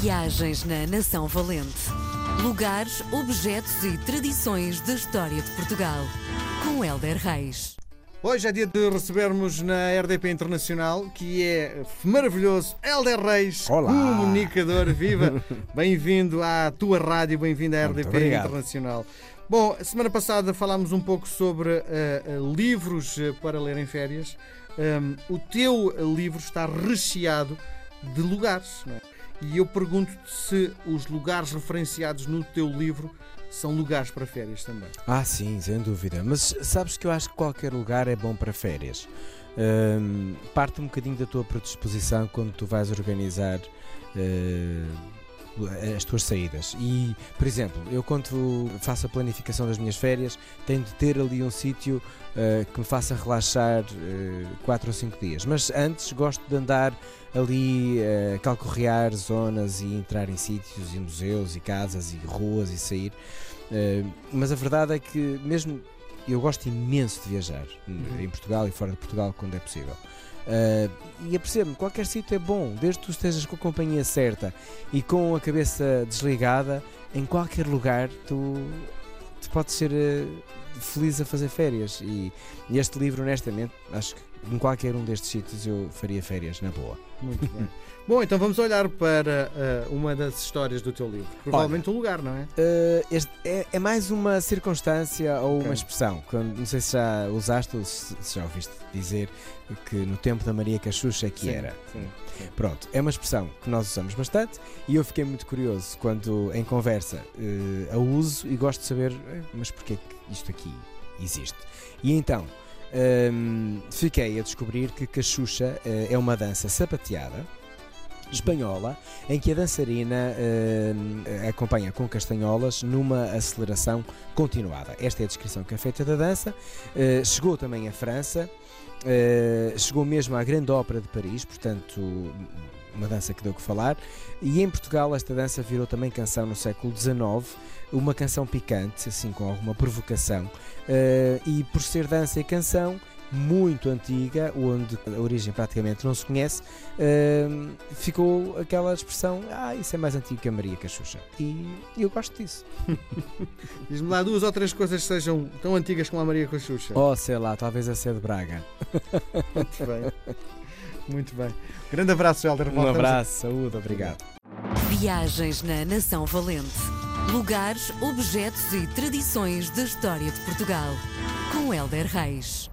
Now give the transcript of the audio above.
Viagens na Nação Valente. Lugares, objetos e tradições da história de Portugal. Com Helder Reis. Hoje é dia de recebermos na RDP Internacional, que é maravilhoso, Helder Reis, Olá. comunicador, viva! Bem-vindo à tua rádio, bem-vindo à Muito RDP obrigado. Internacional. Bom, semana passada falámos um pouco sobre eh, eh, livros eh, para ler em férias. Um, o teu livro está recheado de lugares, não é? E eu pergunto-te se os lugares referenciados no teu livro são lugares para férias também. Ah, sim, sem dúvida. Mas sabes que eu acho que qualquer lugar é bom para férias. Hum, parte um bocadinho da tua predisposição quando tu vais organizar eh, as tuas saídas. E, por exemplo, eu quando faço a planificação das minhas férias, tenho de ter ali um sítio eh, que me faça relaxar 4 ou 5 dias. Mas antes gosto de andar ali eh, calcorrear zonas e entrar em sítios e museus e casas e ruas e sair. Eh, mas a verdade é que mesmo eu gosto imenso de viajar Uhum. em Portugal e fora de Portugal quando é possível. Eh, e apercebo-me, qualquer sítio é bom, desde que tu estejas com a companhia certa e com a cabeça desligada, em qualquer lugar tu, tu podes ser eh, feliz a fazer férias. E, e este livro, honestamente, acho que em qualquer um destes sítios eu faria férias na boa. Muito bem. Bom, então vamos olhar para eh, uma das histórias do teu livro. Provavelmente um lugar, não é? Uh, este é, é mais uma circunstância ou Ok. uma expressão. Quando, não sei se já usaste ou se, se já ouviste dizer que no tempo da Maria Cachucha é que Sim, era. sim, sim. Pronto, é uma expressão que nós usamos bastante e eu fiquei muito curioso quando em conversa uh, a uso e gosto de saber "Eh, mas porquê que isto aqui existe. E então um, fiquei a descobrir que Cachucha uh, é uma dança sapateada espanhola em que a dançarina eh, acompanha com castanholas numa aceleração continuada. Esta é a descrição que é feita da dança. Eh, chegou também à França, eh, chegou mesmo à Grande Ópera de Paris, portanto, uma dança que deu que falar. E em Portugal, esta dança virou também canção no século XIX, uma canção picante, assim com alguma provocação. Eh, e por ser dança e canção, muito antiga, onde a origem praticamente não se conhece, hum, ficou aquela expressão: ah, isso é mais antigo que a Maria Cachucha. E eu gosto disso. Diz-me lá duas ou três coisas que sejam tão antigas como a Maria Cochucha. Oh, sei lá, talvez a ser de Braga. Muito bem. Muito bem. Grande abraço, Helder. Um Voltamos a- abraço, saúde, obrigado. Viagens na Nação Valente. Lugares, objetos e tradições da história de Portugal. Com Helder Reis.